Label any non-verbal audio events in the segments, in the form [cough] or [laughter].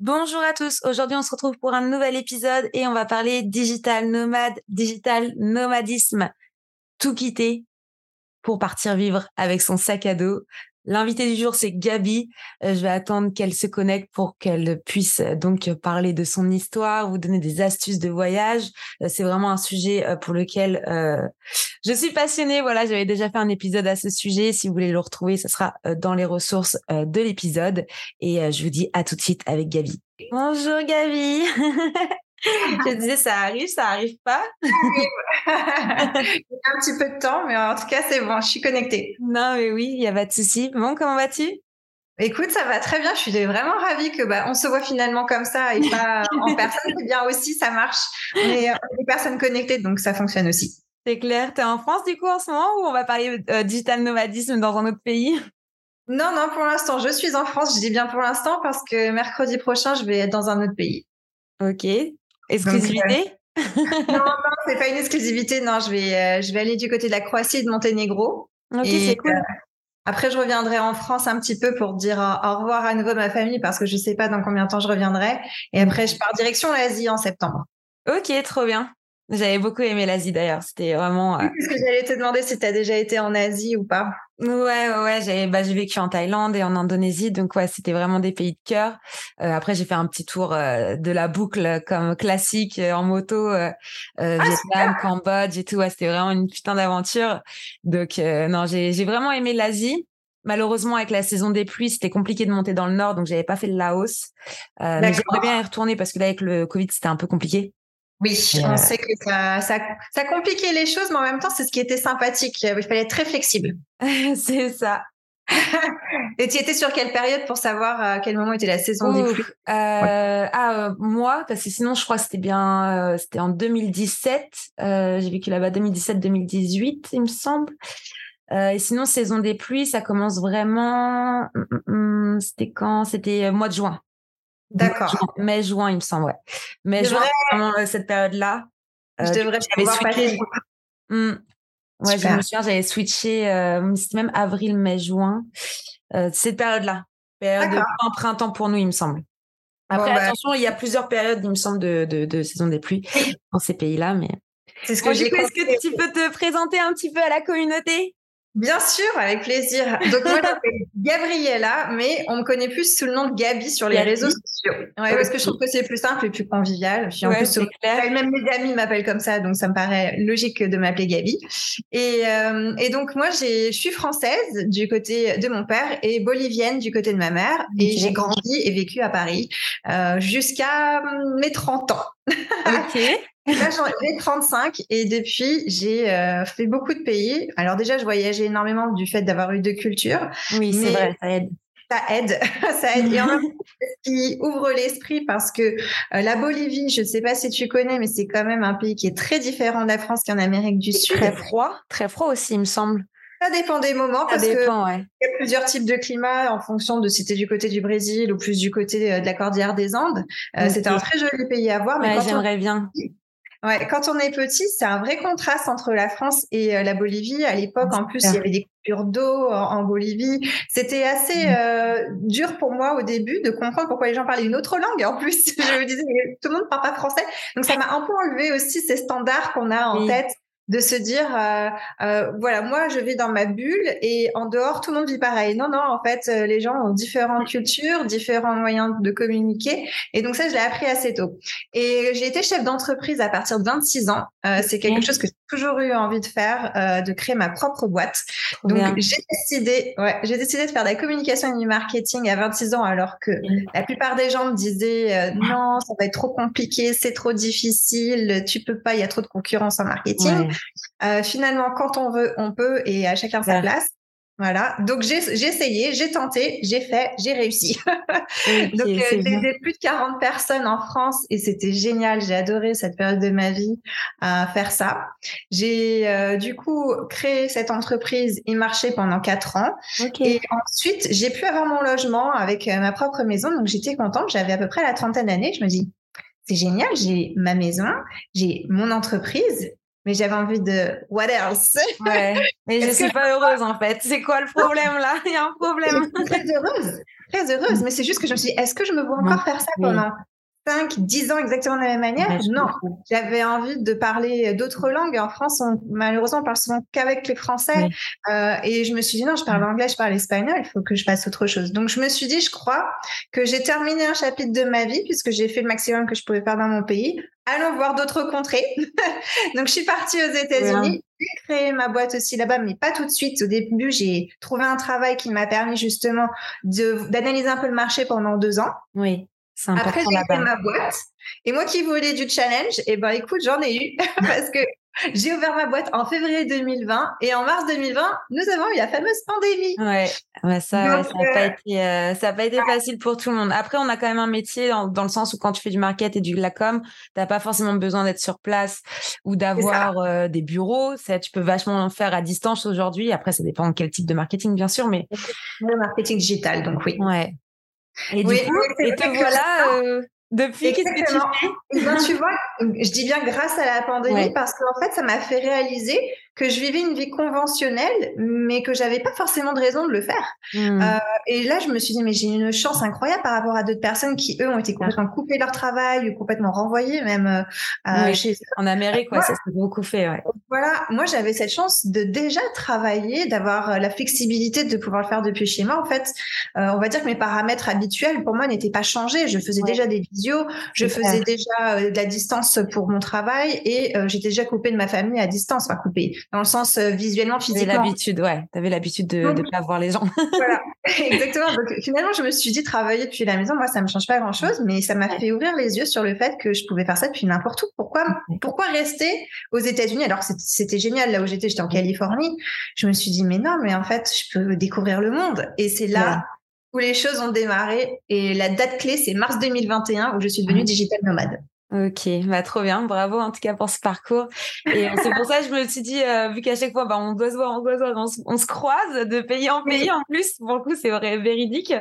Bonjour à tous. Aujourd'hui, on se retrouve pour un nouvel épisode et on va parler digital nomade, digital nomadisme. Tout quitter pour partir vivre avec son sac à dos. L'invité du jour, c'est Gabi. Euh, je vais attendre qu'elle se connecte pour qu'elle puisse euh, donc parler de son histoire, vous donner des astuces de voyage. Euh, c'est vraiment un sujet pour lequel je suis passionnée. Voilà, j'avais déjà fait un épisode à ce sujet. Si vous voulez le retrouver, ce sera dans les ressources de l'épisode. Et je vous dis à tout de suite avec Gabi. Bonjour Gabi. [laughs] je disais, ça arrive, ça arrive pas. [laughs] Il y a un petit peu de temps, mais en tout cas, c'est bon, je suis connectée. Non, mais oui, il n'y a pas de souci. Bon, comment vas-tu? Écoute, ça va très bien. Je suis vraiment ravie que bah, on se voit finalement comme ça et pas en [laughs] personne. C'est bien aussi, ça marche. On est des personnes connectées, donc ça fonctionne aussi. C'est clair. Tu es en France du coup en ce moment ou on va parler euh, digital nomadisme dans un autre pays? Non, non, pour l'instant, je suis en France. Je dis bien pour l'instant parce que mercredi prochain, je vais être dans un autre pays. Ok. Exclusivité? Non, non, c'est pas une exclusivité. Non, je vais, euh, je vais aller du côté de la Croatie et de Monténégro. Ok, c'est cool. Euh, après, je reviendrai en France un petit peu pour dire au revoir à nouveau à ma famille parce que je sais pas dans combien de temps je reviendrai. Et après, je pars direction l'Asie en septembre. Ok, trop bien. J'avais beaucoup aimé l'Asie d'ailleurs. C'était vraiment. Euh... ce que j'allais te demander si tu as déjà été en Asie ou pas. Ouais, ouais, j'ai bah, j'ai vécu en Thaïlande et en Indonésie, donc ouais, c'était vraiment des pays de cœur. Euh, après, j'ai fait un petit tour euh, de la boucle comme classique euh, en moto, euh, euh, ah, Vietnam, Cambodge et tout. Ouais, c'était vraiment une putain d'aventure. Donc non, j'ai j'ai vraiment aimé l'Asie. Malheureusement, avec la saison des pluies, c'était compliqué de monter dans le nord, donc j'avais pas fait le Laos. mais j'aimerais bien y retourner parce que là, avec le Covid, c'était un peu compliqué. Oui, on sait que ça, ça, ça, compliquait les choses, mais en même temps, c'est ce qui était sympathique. Il fallait être très flexible. [laughs] c'est ça. [laughs] Et tu étais sur quelle période pour savoir à quel moment était la saison des pluies euh, Ah, euh, moi, parce que sinon, je crois que c'était bien, euh, c'était en 2017. Euh, j'ai vécu là-bas 2017-2018, il me semble. et sinon, saison des pluies, ça commence vraiment. Hum, hum, hum, c'était quand? C'était mois de juin. D'accord. Mai, juin, il me semble, ouais. Mais juin, vraiment euh, cette période-là. Euh, je devrais pouvoir switché... Mmh. Ouais, je me souviens, j'avais switché, euh, c'était même avril, mai, juin. Euh, cette période-là. Période de printemps pour nous, il me semble. Après, bah attention, il y a plusieurs périodes, il me semble, de, de, de saison des pluies dans ces pays-là, mais. C'est ce que j'ai Est-ce que tu peux te présenter un petit peu à la communauté? Bien sûr, avec plaisir. Donc moi, [laughs] je m'appelle Gabriella, mais on me connaît plus sous le nom de Gabi sur les réseaux sociaux. Ouais, parce que je trouve que c'est plus simple et plus convivial. Puis en plus, même mes amis m'appellent comme ça, donc ça me paraît logique de m'appeler Gabi. Et, euh, et donc moi, je suis française du côté de mon père et bolivienne du côté de ma mère. Et j'ai grandi et vécu à Paris euh, jusqu'à mes 30 ans. Ok. [laughs] Là, j'en ai 35 et depuis, j'ai euh, fait beaucoup de pays. Alors déjà, je voyageais énormément du fait d'avoir eu deux cultures. Oui, c'est vrai, ça aide. Ça aide, [laughs] ça aide. Et en même qui ouvre l'esprit parce que euh, la Bolivie, je ne sais pas si tu connais, mais c'est quand même un pays qui est très différent de la France qu'en Amérique du Sud. Très froid, très froid aussi, il me semble. Ça dépend des moments parce qu'il ouais. y a plusieurs types de climats en fonction de si tu es du côté du Brésil ou plus du côté euh, de la cordillère des Andes. Euh, C'était un très joli pays à voir. Mais ouais, j'aimerais bien. Ouais, quand on est petit, c'est un vrai contraste entre la France et euh, la Bolivie. À l'époque, en plus, il y avait des coupures d'eau en, Bolivie. C'était assez mmh. euh, dur pour moi au début de comprendre pourquoi les gens parlaient une autre langue. En plus, [laughs] je me disais, tout le monde parle pas français. Donc, ça m'a un peu enlevé aussi ces standards qu'on a en tête de se dire euh, euh, voilà moi je vis dans ma bulle et en dehors tout le monde vit pareil. Non non en fait euh, les gens ont différentes cultures différents moyens de communiquer et donc ça je l'ai appris assez tôt. Et j'ai été chef d'entreprise à partir de 26 ans. Euh, c'est quelque chose que j'ai toujours eu envie de faire euh, de créer ma propre boîte. Donc j'ai décidé ouais j'ai décidé de faire de la communication et du marketing à 26 ans alors que la plupart des gens me disaient non ça va être trop compliqué c'est trop difficile tu peux pas il y a trop de concurrence en marketing euh, finalement, quand on veut, on peut et à chacun sa place. Voilà, donc j'ai essayé, j'ai tenté, j'ai fait, j'ai réussi. [laughs] donc euh, j'ai aidé plus de 40 personnes en France et c'était génial, j'ai adoré cette période de ma vie à faire ça. J'ai euh, du coup créé cette entreprise et marché pendant quatre ans. Et ensuite, j'ai pu avoir mon logement avec euh, ma propre maison, donc j'étais contente, j'avais à peu près la trentaine d'années, je me dis c'est génial, j'ai ma maison, j'ai mon entreprise mais j'avais envie de what else? Ouais. Mais je suis pas heureuse en fait. C'est quoi le problème là? Il y a un problème. Très heureuse, très heureuse. Mais c'est juste que je me suis dit, est-ce que je me vois encore faire ça pendant 5, 10 ans exactement de la même manière? Non. J'avais envie de parler d'autres langues. En France, malheureusement, on parle souvent qu'avec les Français. Euh, et je me suis dit, non, je parle anglais, je parle espagnol, il faut que je fasse autre chose. Donc, je me suis dit, je crois que j'ai terminé un chapitre de ma vie puisque j'ai fait le maximum que je pouvais faire dans mon pays. Allons voir d'autres contrées. [laughs] Donc, je suis partie aux États-Unis. J'ai créé ma boîte aussi là-bas, mais pas tout de suite. Au début, j'ai trouvé un travail qui m'a permis justement d'analyser un peu le marché pendant deux ans. Oui. Après, j'ai fait ma boîte. Et moi qui voulais du challenge, et eh ben écoute, j'en ai eu [laughs] parce que j'ai ouvert ma boîte en février 2020 et en mars 2020, nous avons eu la fameuse pandémie. Ouais, ça, ça n'a pas, euh, été, euh, ça pas été facile pour tout le monde. Après, on a quand même un métier dans, le sens où quand tu fais du market et du la com, n'as pas forcément besoin d'être sur place ou d'avoir euh, des bureaux. Ça, tu peux vachement en faire à distance aujourd'hui. Après, ça dépend de quel type de marketing, bien sûr, mais le marketing digital, donc oui. Ouais. Et du coup, et te voilà. Euh, depuis, qu'est-ce que tu fais? Eh ben, Tu vois, je dis bien grâce à la pandémie parce qu'en fait, ça m'a fait réaliser que je vivais une vie conventionnelle, mais que j'avais pas forcément de raison de le faire. Mmh. Euh, et là, je me suis dit, mais j'ai une chance incroyable par rapport à d'autres personnes qui, eux, ont été complètement coupées leur travail ou complètement renvoyées même euh, chez En Amérique, ouais, ça s'est beaucoup fait. Ouais. Voilà, moi, j'avais cette chance de déjà travailler, d'avoir euh, la flexibilité de pouvoir le faire depuis chez moi. En fait, on va dire que mes paramètres habituels, pour moi, n'étaient pas changés. Je faisais déjà des visios, je faisais déjà de la distance pour mon travail et j'étais déjà coupée de ma famille à distance, enfin coupée dans le sens euh, visuellement, physiquement. l'habitude, ouais. Tu avais l'habitude de ne pas voir les gens. [laughs] voilà, exactement. Donc finalement, je me suis dit, travailler depuis la maison, moi, ça me change pas grand-chose, mais ça m'a fait ouvrir les yeux sur le fait que je pouvais faire ça depuis n'importe où. Pourquoi, pourquoi rester aux États-Unis? Alors c'était génial là où j'étais, j'étais en Californie. Je me suis dit, mais non, mais en fait, je peux découvrir le monde. Et c'est là où les choses ont démarré. Et la date clé, c'est mars 2021 où je suis devenue digital nomade. Ok, bah trop bien, bravo en tout cas pour ce parcours. Et euh, c'est pour ça que je me suis dit, euh, vu qu'à chaque fois, bah, on doit se voir, on doit se voir, on, se, croise de pays en pays en plus. Pour le coup, c'est vrai, véridique.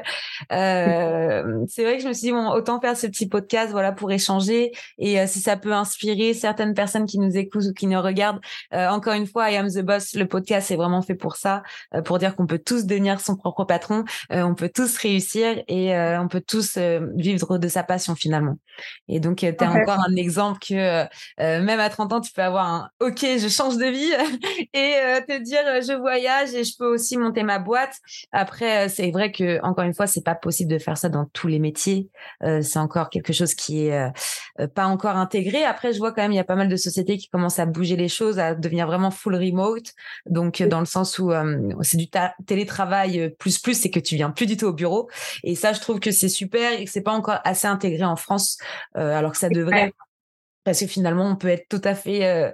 Euh, c'est vrai que je me suis dit, bon, autant faire ce petit podcast, voilà, pour échanger. Et si ça peut inspirer certaines personnes qui nous écoutent ou qui nous regardent, encore une fois, I am the boss, le podcast c'est vraiment fait pour ça, pour dire qu'on peut tous devenir son propre patron, on peut tous réussir et on peut tous vivre de sa passion finalement. Et donc, tu encore un exemple que euh, euh, même à 30 ans, tu peux avoir un OK, je change de vie [laughs] et euh, te dire je voyage et je peux aussi monter ma boîte. Après, c'est vrai que encore une fois, c'est pas possible de faire ça dans tous les métiers. c'est encore quelque chose qui est pas encore intégré. Après, je vois quand même il y a pas mal de sociétés qui commencent à bouger les choses, à devenir vraiment full remote. Donc dans le sens où c'est du télétravail plus plus, c'est que tu viens plus du tout au bureau. Et ça, je trouve que c'est super et que c'est pas encore assez intégré en France, alors que ça devrait parce que finalement, on peut être tout à fait euh,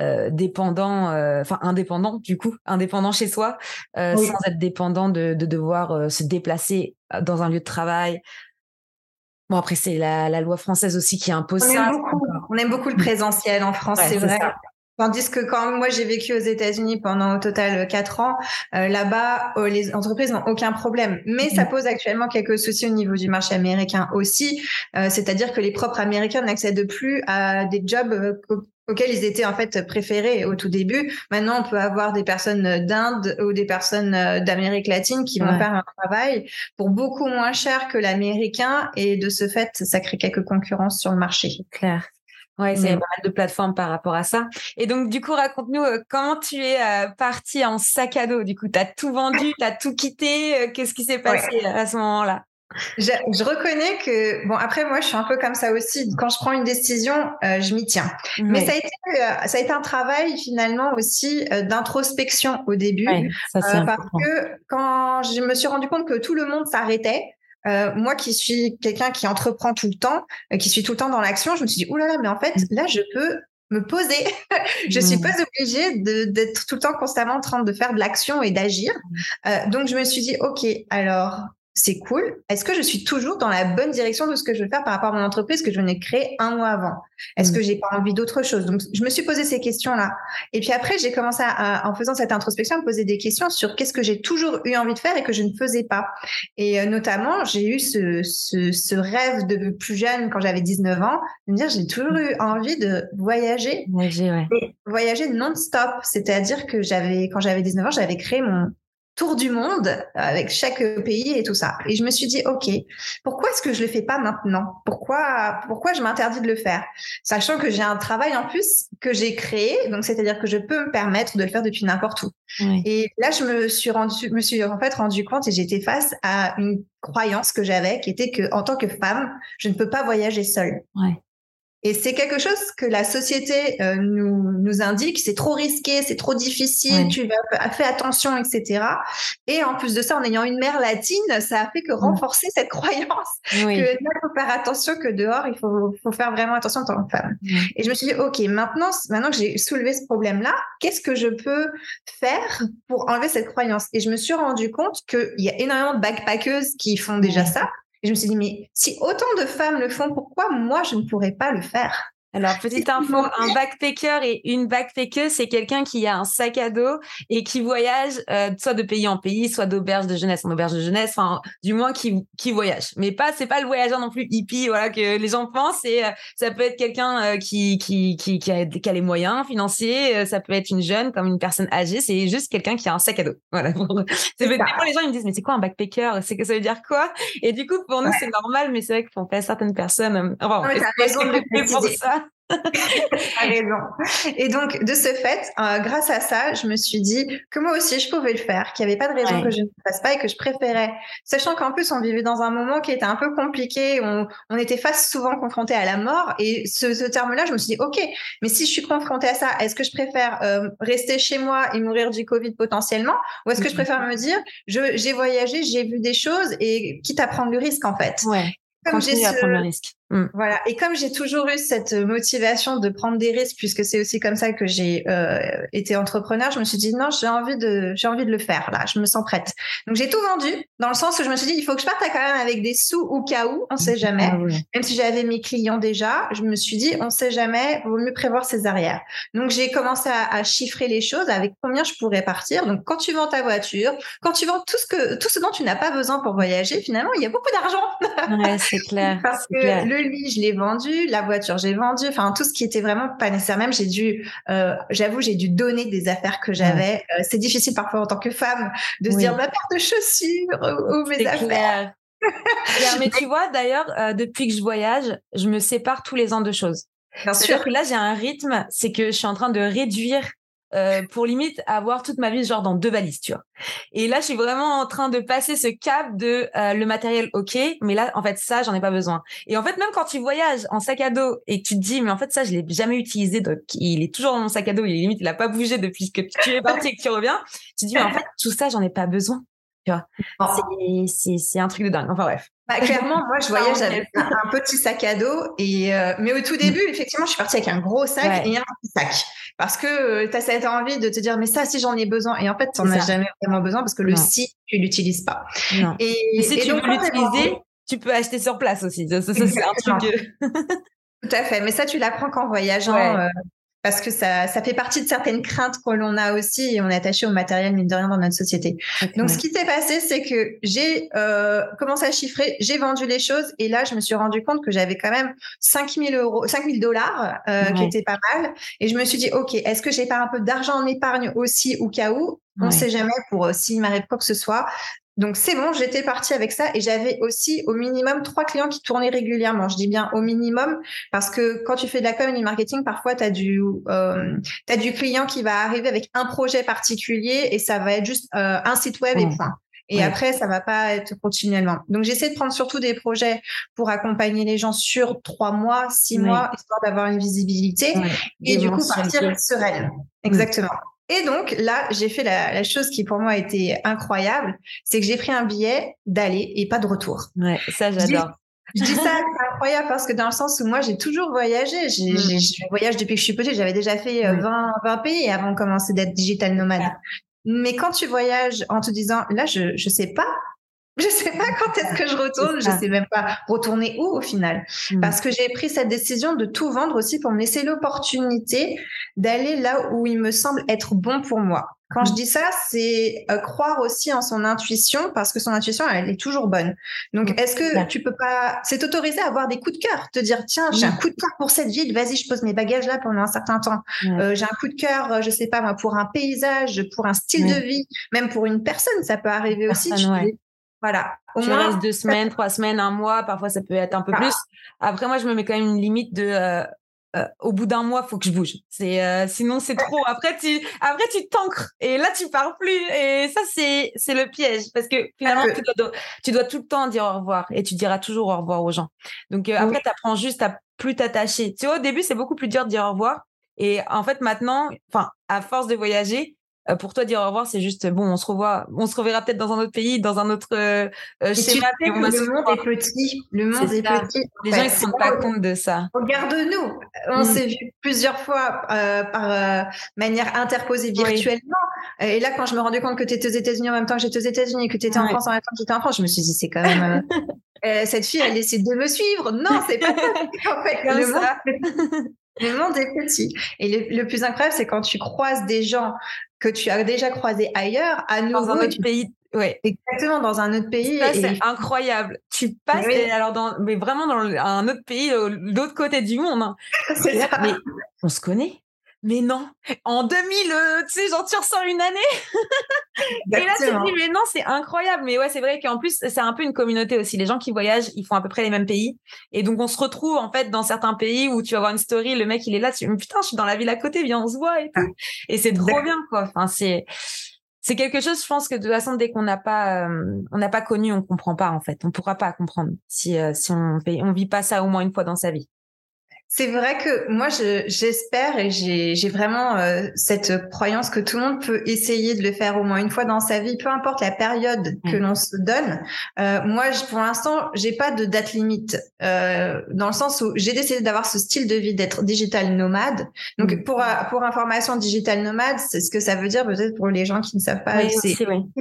euh, dépendant, euh, enfin indépendant du coup, indépendant chez soi, sans être dépendant de, devoir se déplacer dans un lieu de travail. Bon, après, c'est la, loi française aussi qui impose on ça. Aime beaucoup, on aime beaucoup le présentiel en France, c'est vrai. Tandis que quand moi j'ai vécu aux États-Unis pendant au total euh, quatre ans, euh, là-bas euh, les entreprises n'ont aucun problème. Mais ça mm-hmm. pose actuellement quelques soucis au niveau du marché américain aussi, c'est-à-dire que les propres Américains n'accèdent plus à des jobs auxquels ils étaient en fait préférés au tout début. Maintenant, on peut avoir des personnes d'Inde ou des personnes d'Amérique latine qui vont faire un travail pour beaucoup moins cher que l'américain et de ce fait, ça crée quelques concurrences sur le marché. Clair. Ouais, c'est pas mal de plateformes par rapport à ça. Et donc, du coup, raconte-nous euh, comment tu es euh, partie en sac à dos? Du coup, tu as tout vendu, [laughs] tu as tout quitté. Euh, qu'est-ce qui s'est passé à ce moment-là? Je, je, reconnais que bon après moi je suis un peu comme ça aussi quand je prends une décision je m'y tiens mais ça a été ça a été un travail finalement aussi d'introspection au début parce que quand je me suis rendu compte que tout le monde s'arrêtait euh, moi qui suis quelqu'un qui entreprend tout le temps, euh, qui suis tout le temps dans l'action, je me suis dit, oulala, là là, mais en fait, là, je peux me poser. [laughs] je suis mmh. pas obligée d'être tout le temps constamment en train de faire de l'action et d'agir. Mmh. Euh, donc, je me suis dit, OK, alors, c'est cool. Est-ce que je suis toujours dans la bonne direction de ce que je veux faire par rapport à mon entreprise que je venais de créer un mois avant? Est-ce que mm. j'ai pas envie d'autre chose? Donc, je me suis posé ces questions-là. Et puis après, j'ai commencé à, en faisant cette introspection, à me poser des questions sur qu'est-ce que j'ai toujours eu envie de faire et que je ne faisais pas. Et euh, notamment, j'ai eu ce, ce, ce, rêve de plus jeune quand j'avais 19 ans, de me dire j'ai toujours eu envie de voyager, voyager, ouais. voyager non-stop. C'est-à-dire que j'avais, quand j'avais 19 ans, j'avais créé mon tour du monde avec chaque pays et tout ça. Et je me suis dit, OK, pourquoi est-ce que je le fais pas maintenant? Pourquoi, pourquoi je m'interdis de le faire? Sachant que j'ai un travail en plus que j'ai créé, donc c'est-à-dire que je peux me permettre de le faire depuis n'importe où. Et là, je me suis rendu, me suis en fait rendu compte et j'étais face à une croyance que j'avais qui était que en tant que femme, je ne peux pas voyager seule. Ouais. Et c'est quelque chose que la société euh, nous, nous indique, c'est trop risqué, c'est trop difficile, tu vas fais attention, etc. Et en plus de ça, en ayant une mère latine, ça a fait que renforcer cette croyance oui. que il faut faire attention, que dehors, il faut, faut faire vraiment attention en tant que femme. Et je me suis dit, ok, maintenant, maintenant que j'ai soulevé ce problème-là, qu'est-ce que je peux faire pour enlever cette croyance? Et je me suis rendu compte qu'il y a énormément de backpackeuses qui font déjà ça. Et je me suis dit, mais si autant de femmes le font, pourquoi moi, je ne pourrais pas le faire? Alors, petite info, [laughs] un backpacker et une backpackeuse, c'est quelqu'un qui a un sac à dos et qui voyage euh, soit de pays en pays, soit d'auberge de jeunesse en auberge de jeunesse, enfin, du moins qui, qui voyage. Mais pas, c'est pas le voyageur non plus hippie, voilà, que les gens pensent. Et euh, ça peut être quelqu'un euh, qui, qui, qui, qui, a, qui a les moyens financiers, ça peut être une jeune comme une personne âgée, c'est juste quelqu'un qui a un sac à dos. [laughs] Voilà. c'est fois, les gens ils me disent, mais c'est quoi un backpacker? C'est que ça veut dire quoi? Et du coup, pour nous, c'est normal, mais c'est vrai que pour certaines personnes, enfin, ouais, pour ça? Raison. Et donc, de ce fait, euh, grâce à ça, je me suis dit que moi aussi, je pouvais le faire, qu'il n'y avait pas de raison que je ne le fasse pas et que je préférais. Sachant qu'en plus, on vivait dans un moment qui était un peu compliqué, on, on était face souvent confronté à la mort. Et ce, ce terme-là, je me suis dit, OK, mais si je suis confrontée à ça, est-ce que je préfère euh, rester chez moi et mourir du Covid potentiellement Ou est-ce que je préfère me dire, j'ai voyagé, j'ai vu des choses et quitte à prendre le risque, en fait Ouais. Comme j'ai le risque. Mm. Voilà. Et comme j'ai toujours eu cette motivation de prendre des risques, puisque c'est aussi comme ça que j'ai euh, été entrepreneur, je me suis dit non, j'ai envie de, j'ai envie de le faire. Là, je me sens prête. Donc j'ai tout vendu dans le sens où je me suis dit il faut que je parte quand même avec des sous au cas où, on sait jamais. Ah même si j'avais mes clients déjà, je me suis dit on sait jamais, vaut mieux prévoir ses arrières. Donc j'ai commencé à, à, chiffrer les choses avec combien je pourrais partir. Donc quand tu vends ta voiture, quand tu vends tout ce que, tout ce dont tu n'as pas besoin pour voyager, finalement il y a beaucoup d'argent. Ouais, c'est [laughs] clair. Parce que clair le lit, je l'ai vendu, la voiture, j'ai vendu, enfin tout ce qui était vraiment pas nécessaire. Même j'ai dû, euh, j'avoue, j'ai dû donner des affaires que j'avais. Euh, c'est difficile parfois en tant que femme de se dire ma paire de chaussures ou, mes affaires. [laughs] mais tu vois, d'ailleurs, euh, depuis que je voyage, je me sépare tous les ans de choses. Bien sûr. que là, j'ai un rythme, c'est que je suis en train de réduire euh, pour limite avoir toute ma vie genre dans deux valises, tu vois. Et là, je suis vraiment en train de passer ce cap de euh, le matériel, ok, mais là, en fait, ça, j'en ai pas besoin. Et en fait, même quand tu voyages en sac à dos et que tu te dis, mais en fait, ça, je l'ai jamais utilisé, donc il est toujours dans mon sac à dos, il est limite, il a pas bougé depuis que tu es parti et que tu reviens. Tu te dis, mais en [laughs] fait, tout ça, j'en ai pas besoin. C'est, un truc de dingue. Enfin bref. Bah, clairement, moi, je voyage avec un, petit sac à dos. Et, euh, mais au tout début, effectivement, je suis partie avec un gros sac et un petit sac. Parce que euh, tu as cette envie de te dire, mais ça, si j'en ai besoin. Et en fait, tu n'en as jamais vraiment besoin parce que le si, tu l'utilises pas. Et, si tu veux l'utiliser, tu peux acheter sur place aussi. Ça, c'est un truc. Tout à fait. Mais ça, tu l'apprends qu'en voyageant. Euh, parce que ça, ça fait partie de certaines craintes que l'on a aussi et on est attaché au matériel, mine de rien, dans notre société. Donc, ce qui s'est passé, c'est que j'ai euh, commencé à chiffrer, j'ai vendu les choses et là, je me suis rendu compte que j'avais quand même 5000 euros, 5000 dollars, euh, qui était pas mal. Et je me suis dit, OK, est-ce que j'ai pas un peu d'argent en épargne aussi au cas où? On ne sait jamais pour euh, s'il m'arrive quoi que ce soit. Donc c'est bon, j'étais partie avec ça et j'avais aussi au minimum trois clients qui tournaient régulièrement. Je dis bien au minimum parce que quand tu fais de la community marketing, parfois tu as du euh, as du client qui va arriver avec un projet particulier et ça va être juste euh, un site web et point. Et après, ça va pas être continuellement. Donc, j'essaie de prendre surtout des projets pour accompagner les gens sur trois mois, six mois, histoire d'avoir une visibilité et du coup partir sereine. Exactement. Et donc là, j'ai fait la, la, chose qui pour moi a été incroyable, c'est que j'ai pris un billet d'aller et pas de retour. Ouais, ça j'adore. Je dis ça, c'est incroyable parce que dans le sens où moi, j'ai toujours voyagé. J'ai, mm. je voyage depuis que je suis petite. J'avais déjà fait 20, 20 pays avant de commencer d'être digital nomade. Mais quand tu voyages en te disant, là, je, je sais pas je sais pas quand est-ce que je retourne, je sais même pas retourner où au final. Hmm. Parce que j'ai pris cette décision de tout vendre aussi pour me laisser l'opportunité d'aller là où il me semble être bon pour moi. Quand je hmm. dis ça, c'est euh, croire aussi en son intuition parce que son intuition, elle est toujours bonne. Donc, hmm. est-ce que tu peux pas, c'est autorisé à avoir des coups de cœur, te dire, tiens, j'ai un coup de cœur pour cette ville, vas-y, je pose mes bagages là pendant un certain temps. Euh, j'ai un coup de cœur, euh, je sais pas moi, pour un paysage, pour un style de vie, même pour une personne, ça peut arriver aussi. Voilà. Au tu moins, restes deux semaines, trois semaines, un mois. Parfois, ça peut être un peu plus. Après, moi, je me mets quand même une limite de. Euh, euh, au bout d'un mois, faut que je bouge. C'est euh, sinon c'est trop. Après tu après tu t'ancres et là tu pars plus et ça c'est c'est le piège parce que finalement tu dois, tu dois, tout le temps dire au revoir et tu diras toujours au revoir aux gens. Donc après tu apprends juste à plus t'attacher. Tu vois au début c'est beaucoup plus dur de dire au revoir et en fait maintenant enfin à force de voyager euh, pour toi dire au revoir c'est juste bon on se revoit on se reverra peut-être dans un autre pays dans un autre euh, euh schéma le monde est petit le monde est, petit. Les gens ils se rendent pas compte de ça. regarde-nous. On mm. s'est vu plusieurs fois euh, par euh, manière interposée virtuellement. Et là quand je me rendais compte que tu étais aux États-Unis en même temps que j'étais aux États-Unis que tu étais en France en même temps que j'étais en France je me suis dit c'est quand même [laughs] cette fille elle essaie de me suivre. Non c'est pas ça en fait Comme le ça. Monde... Le monde est petit. Et le, plus incroyable, c'est quand tu croises des gens que tu as déjà croisés ailleurs, à nouveau. Dans un autre pays. Ouais. Exactement, dans un autre pays. C'est incroyable. Tu passes, alors dans, mais vraiment dans un autre pays, l'autre côté du monde. Hein. [laughs] C'est ça. Mais on se connaît mais non, en 2000, euh, tu sais, genre tu ressens une année. [laughs] et là, tu te dis, mais non, c'est incroyable. Mais ouais, c'est vrai qu'en plus, c'est un peu une communauté aussi. Les gens qui voyagent, ils font à peu près les mêmes pays. Et donc, on se retrouve, en fait, dans certains pays où tu vas voir une story, le mec, il est là, tu dis, putain, je suis dans la ville à côté, viens, on se voit et tout. Ah. Et c'est trop bien, quoi. Enfin, c'est, c'est quelque chose, je pense que de toute façon, dès qu'on n'a pas, euh, on n'a pas connu, on comprend pas, en fait. On pourra pas comprendre si, euh, si on fait, on vit pas ça au moins une fois dans sa vie. C'est vrai que moi, j'espère et j'ai vraiment euh, cette croyance que tout le monde peut essayer de le faire au moins une fois dans sa vie, peu importe la période que mmh. l'on se donne. Euh, moi, pour l'instant, j'ai pas de date limite euh, dans le sens où j'ai décidé d'avoir ce style de vie d'être digital nomade. Donc, mmh. pour pour information, digital nomade, c'est ce que ça veut dire peut-être pour les gens qui ne savent pas. c'est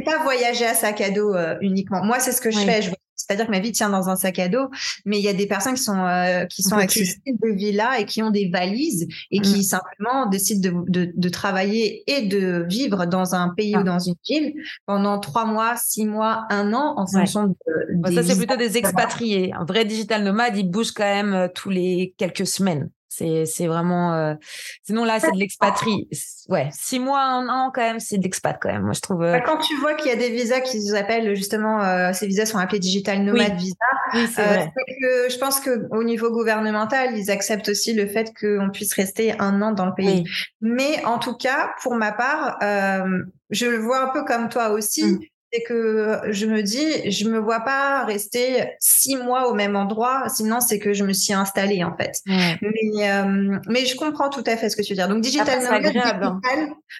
pas voyager à sac à dos uniquement. Moi, c'est ce que je fais. Je c'est-à-dire que ma vie tient dans un sac à dos, mais il y a des personnes qui sont euh, qui sont style de vie-là et qui ont des valises et qui mm. simplement décident de, de, travailler et de vivre dans un pays ou ah. dans une ville pendant trois mois, six mois, un an en fonction de. ça c'est plutôt des expatriés. Un vrai digital nomade, il bouge quand même euh, tous les quelques semaines. C'est, c'est vraiment. Euh... Sinon, là, c'est de l'expatrie. Ouais, six mois, un an, quand même, c'est de l'expat, quand même. Moi, je trouve. Euh, bah, quand tu vois qu'il y a des visas qui s'appellent justement, euh, ces visas sont appelés digital nomad visa. Oui, c'est euh, que je pense que au niveau gouvernemental, ils acceptent aussi le fait qu'on puisse rester un an dans le pays. Mais en tout cas, pour ma part, euh, je le vois un peu comme toi aussi. Mmh c'est que je me dis, je me vois pas rester six mois au même endroit, sinon c'est que je me suis installée en fait. Mais, euh, mais je comprends tout à fait ce que tu veux dire. Donc digital, hein.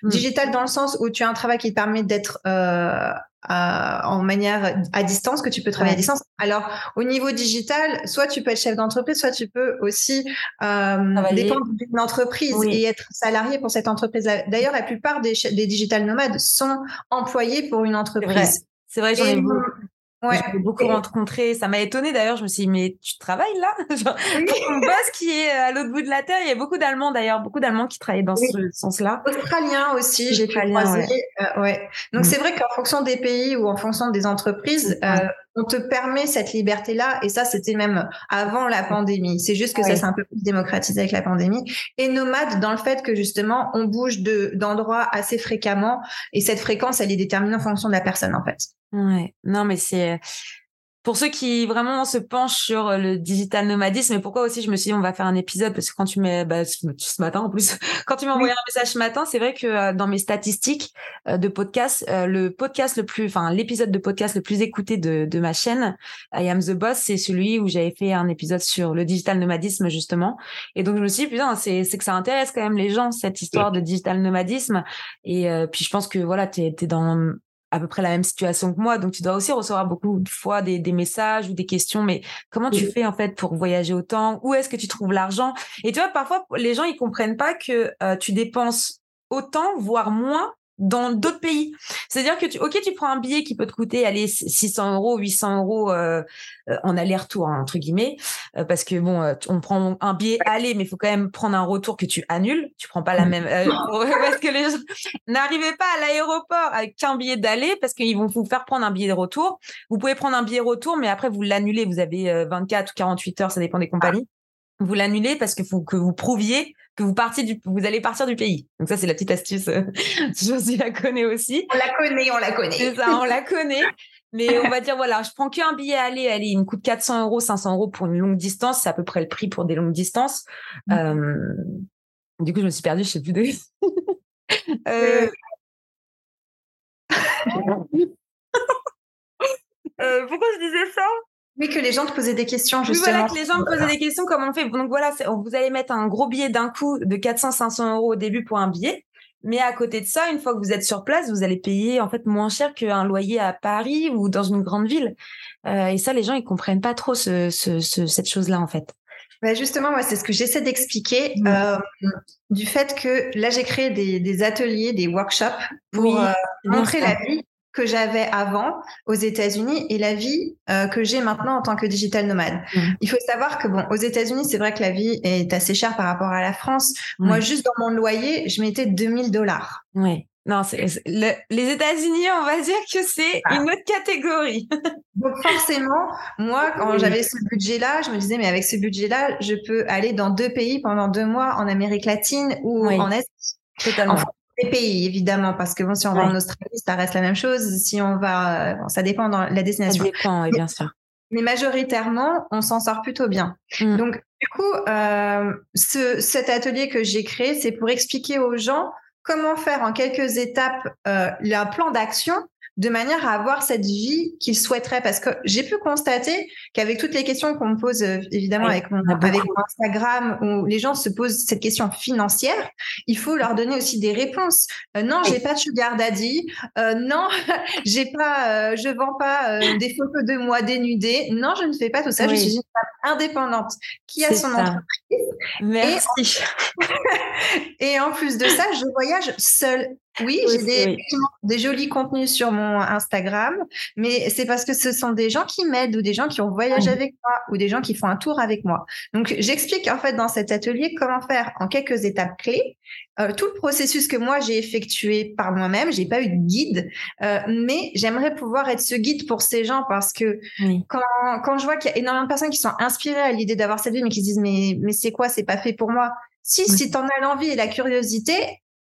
mm. digital, dans le sens où tu as un travail qui te permet d'être euh, en manière à distance, que tu peux travailler à distance. Alors, au niveau digital, soit tu peux être chef d'entreprise, soit tu peux aussi euh, dépendre d'une entreprise et être salarié pour cette entreprise. D'ailleurs, la plupart des, des digital nomades sont employés pour une entreprise. C'est vrai, j'en ai Ouais. J'ai beaucoup rencontré. Ça m'a étonné d'ailleurs. Je me suis dit, mais tu travailles là? [laughs] Genre, Mon boss qui est à l'autre bout de la terre. Il y a beaucoup d'Allemands d'ailleurs, beaucoup d'Allemands qui travaillent dans ce sens-là. Australiens aussi, j'ai pu croiser. Euh, ouais. Donc mm. c'est vrai qu'en fonction des pays ou en fonction des entreprises, euh, on te permet cette liberté-là. Et ça, c'était même avant la pandémie. C'est juste que ça s'est un peu plus démocratisé avec la pandémie. Et nomade dans le fait que justement, on bouge de d'endroits assez fréquemment. Et cette fréquence, elle est déterminée en fonction de la personne en fait. Ouais, non, mais c'est pour ceux qui vraiment se penchent sur le digital nomadisme, et pourquoi aussi je me suis dit on va faire un épisode? Parce que quand tu mets bah, ce matin en plus, [laughs] quand tu m'as envoyé un message ce matin, c'est vrai que euh, dans mes statistiques euh, de podcast, euh, le podcast le plus, enfin l'épisode de podcast le plus écouté de, de ma chaîne, I Am the Boss, c'est celui où j'avais fait un épisode sur le digital nomadisme justement. Et donc je me suis dit putain c'est c'est que ça intéresse quand même les gens cette histoire de digital nomadisme. Et puis je pense que voilà t'es es dans à peu près la même situation que moi, donc tu dois aussi recevoir beaucoup de fois des, des messages ou des questions. Mais comment tu fais en fait pour voyager autant? Où est-ce que tu trouves l'argent? Et tu vois, parfois les gens ils comprennent pas que euh, tu dépenses autant, voire moins dans d'autres pays. C'est-à-dire que tu, ok, tu prends un billet qui peut te coûter aller 600 euros, 800 euros euh, euh, en aller-retour hein, entre guillemets, euh, parce que bon, on prend un billet aller, mais il faut quand même prendre un retour que tu annules. Tu prends pas la même [laughs] parce que les gens n'arrivez pas à l'aéroport avec qu'un billet d'aller parce qu'ils vont vous faire prendre un billet de retour. Vous pouvez prendre un billet retour, mais après vous l'annulez. Vous avez 24 ou 48 heures, ça dépend des compagnies vous l'annulez parce qu'il faut que vous prouviez que vous partiez du, vous allez partir du pays. Donc ça, c'est la petite astuce. [laughs] Je la connais aussi. On la connaît, on la connaît. C'est ça, on la connaît. Mais on va dire, voilà, je prends qu'un billet aller, allez, il me coûte 400 euros, 500 euros pour une longue distance. C'est à peu près le prix pour des longues distances. Mmh. Euh, du coup, je me suis perdue, je sais plus de... [laughs] euh... [laughs] euh, pourquoi je disais ça? Oui, que les gens te posaient des questions, justement. Oui, voilà, que les gens me posaient des questions, comment on fait. Donc voilà, vous allez mettre un gros billet d'un coup de 400-500 euros au début pour un billet. Mais à côté de ça, une fois que vous êtes sur place, vous allez payer en fait moins cher qu'un loyer à Paris ou dans une grande ville. Euh, et ça, les gens, ils comprennent pas trop ce, ce, cette chose-là, en fait. Bah justement, moi, c'est ce que j'essaie d'expliquer mmh. euh, du fait que là, j'ai créé des, des, ateliers, des workshops pour euh, montrer la vie que j'avais avant aux États-Unis et la vie euh, que j'ai maintenant en tant que digital nomade. Mmh. Il faut savoir que bon, aux États-Unis, c'est vrai que la vie est assez chère par rapport à la France. Moi, juste dans mon loyer, je mettais 2000 dollars. Oui. Non, c'est les États-Unis, on va dire que c'est ah. une autre catégorie. [laughs] Donc forcément, moi, quand j'avais ce budget-là, je me disais, mais avec ce budget-là, je peux aller dans deux pays pendant deux mois en Amérique latine ou en Est. Totalement les pays, évidemment, parce que bon, si on va en Australie, ça reste la même chose. Si on va, euh, bon, ça dépend dans la destination. Ça dépend, oui, bien sûr. Mais majoritairement, on s'en sort plutôt bien. Mm. Donc, du coup, euh, ce, cet atelier que j'ai créé, c'est pour expliquer aux gens comment faire en quelques étapes euh, un plan d'action de manière à avoir cette vie qu'ils souhaiteraient. Parce que j'ai pu constater qu'avec toutes les questions qu'on me pose, euh, évidemment, avec, mon, avec Instagram, où les gens se posent cette question financière, il faut leur donner aussi des réponses. Euh, non, j'ai pas de sugar daddy. Euh, non, [laughs] j'ai pas, euh, je vends pas [laughs] des photos de moi dénudées. Non, je ne fais pas tout ça. Je suis une femme indépendante qui a son entreprise. Merci. Et [laughs] et en plus de ça, je voyage seule. Oui, j'ai des, des, jolis contenus sur mon Instagram, mais c'est parce que ce sont des gens qui m'aident ou des gens qui ont voyagé avec moi ou des gens qui font un tour avec moi. Donc, j'explique en fait dans cet atelier comment faire en quelques étapes clés euh, tout le processus que moi j'ai effectué par moi-même. J'ai pas eu de guide, euh, mais j'aimerais pouvoir être ce guide pour ces gens parce que quand, quand je vois qu'il y a énormément de personnes qui sont inspirées à l'idée d'avoir cette vie, mais qui se disent mais mais c'est quoi, c'est pas fait pour moi. Si, si tu en as l'envie et la curiosité,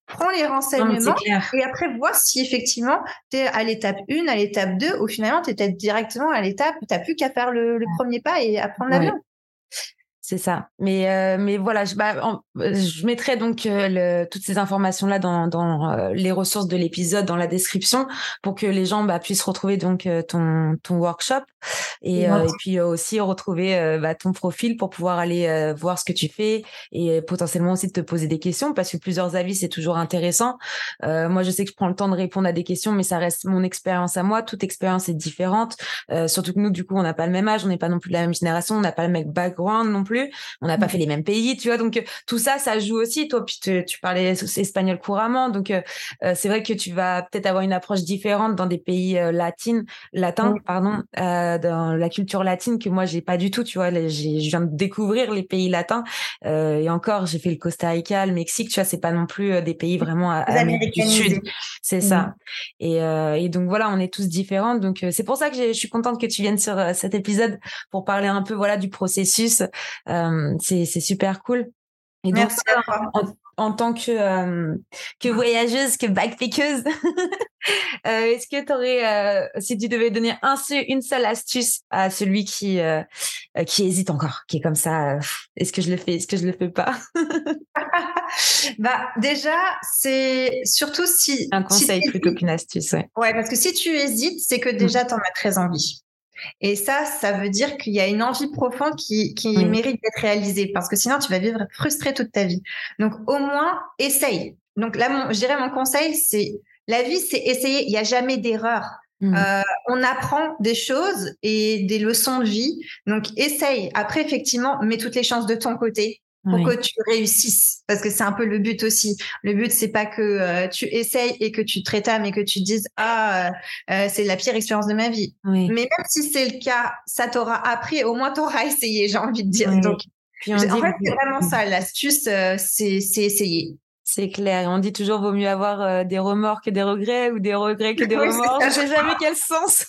prends les renseignements et après vois si effectivement tu es à l'étape 1, à l'étape 2 ou finalement tu es directement à l'étape où tu n'as plus qu'à faire le, premier pas et à prendre l'avion. C'est ça. Mais euh, mais voilà, je, bah, je mettrai donc euh, le, toutes ces informations là dans, dans euh, les ressources de l'épisode dans la description pour que les gens bah, puissent retrouver donc ton ton workshop et, et puis aussi retrouver bah, ton profil pour pouvoir aller voir ce que tu fais et potentiellement aussi de te poser des questions parce que plusieurs avis c'est toujours intéressant. moi je sais que je prends le temps de répondre à des questions mais ça reste mon expérience à moi. Toute expérience est différente. surtout que nous du coup on n'a pas le même âge, on n'est pas non plus de la même génération, on n'a pas le même background non plus. On n'a pas mmh. fait les mêmes pays, tu vois. Donc euh, tout ça, ça joue aussi. Toi, puis tu, parlais espagnol couramment, donc euh, euh, c'est vrai que tu vas peut-être avoir une approche différente dans des pays latins, mmh. pardon, dans la culture latine que moi j'ai pas du tout. Tu vois, je viens de découvrir les pays latins et encore, j'ai fait le Costa Rica, le Mexique. Tu vois, c'est pas non plus des pays vraiment à, du Sud. C'est ça. Mmh. Et, donc voilà, on est tous différents. Donc c'est pour ça que je suis contente que tu viennes sur cet épisode pour parler un peu voilà du processus c'est super cool. Et donc, en, tant que, euh, que voyageuse, que backpackeuse, [laughs] euh, est-ce que tu aurais, si tu devais donner un, une seule astuce à celui qui, qui hésite encore, qui est comme ça, est-ce que je le fais, est-ce que je le fais pas [laughs] Bah déjà, c'est surtout si un conseil plutôt qu'une astuce. Ouais. ouais. parce que si tu hésites, c'est que mmh. déjà tu en as très envie. Et ça, ça veut dire qu'il y a une envie profonde qui, qui mérite d'être réalisée parce que sinon tu vas vivre frustré toute ta vie. Donc au moins, essaye. Donc là, mon, je dirais mon conseil, c'est La vie, c'est essayer. Il n'y a jamais d'erreur. Mmh. Euh, on apprend des choses et des leçons de vie. Donc, essaye. Après, effectivement, mets toutes les chances de ton côté pour que tu réussisses. Parce que c'est un peu le but aussi. Le but, c'est pas que euh, tu essayes et que tu te rétames et que tu dises ah euh, c'est la pire expérience de ma vie. Mais même si c'est le cas, ça t'aura appris. Au moins, t'auras [laughs] essayé. J'ai envie de dire. Donc, en fait, c'est vraiment ça. L'astuce, c'est essayer. C'est clair. On dit toujours vaut mieux avoir euh, des remords que des regrets ou des regrets que des remords. Je sais [laughs] jamais quel sens.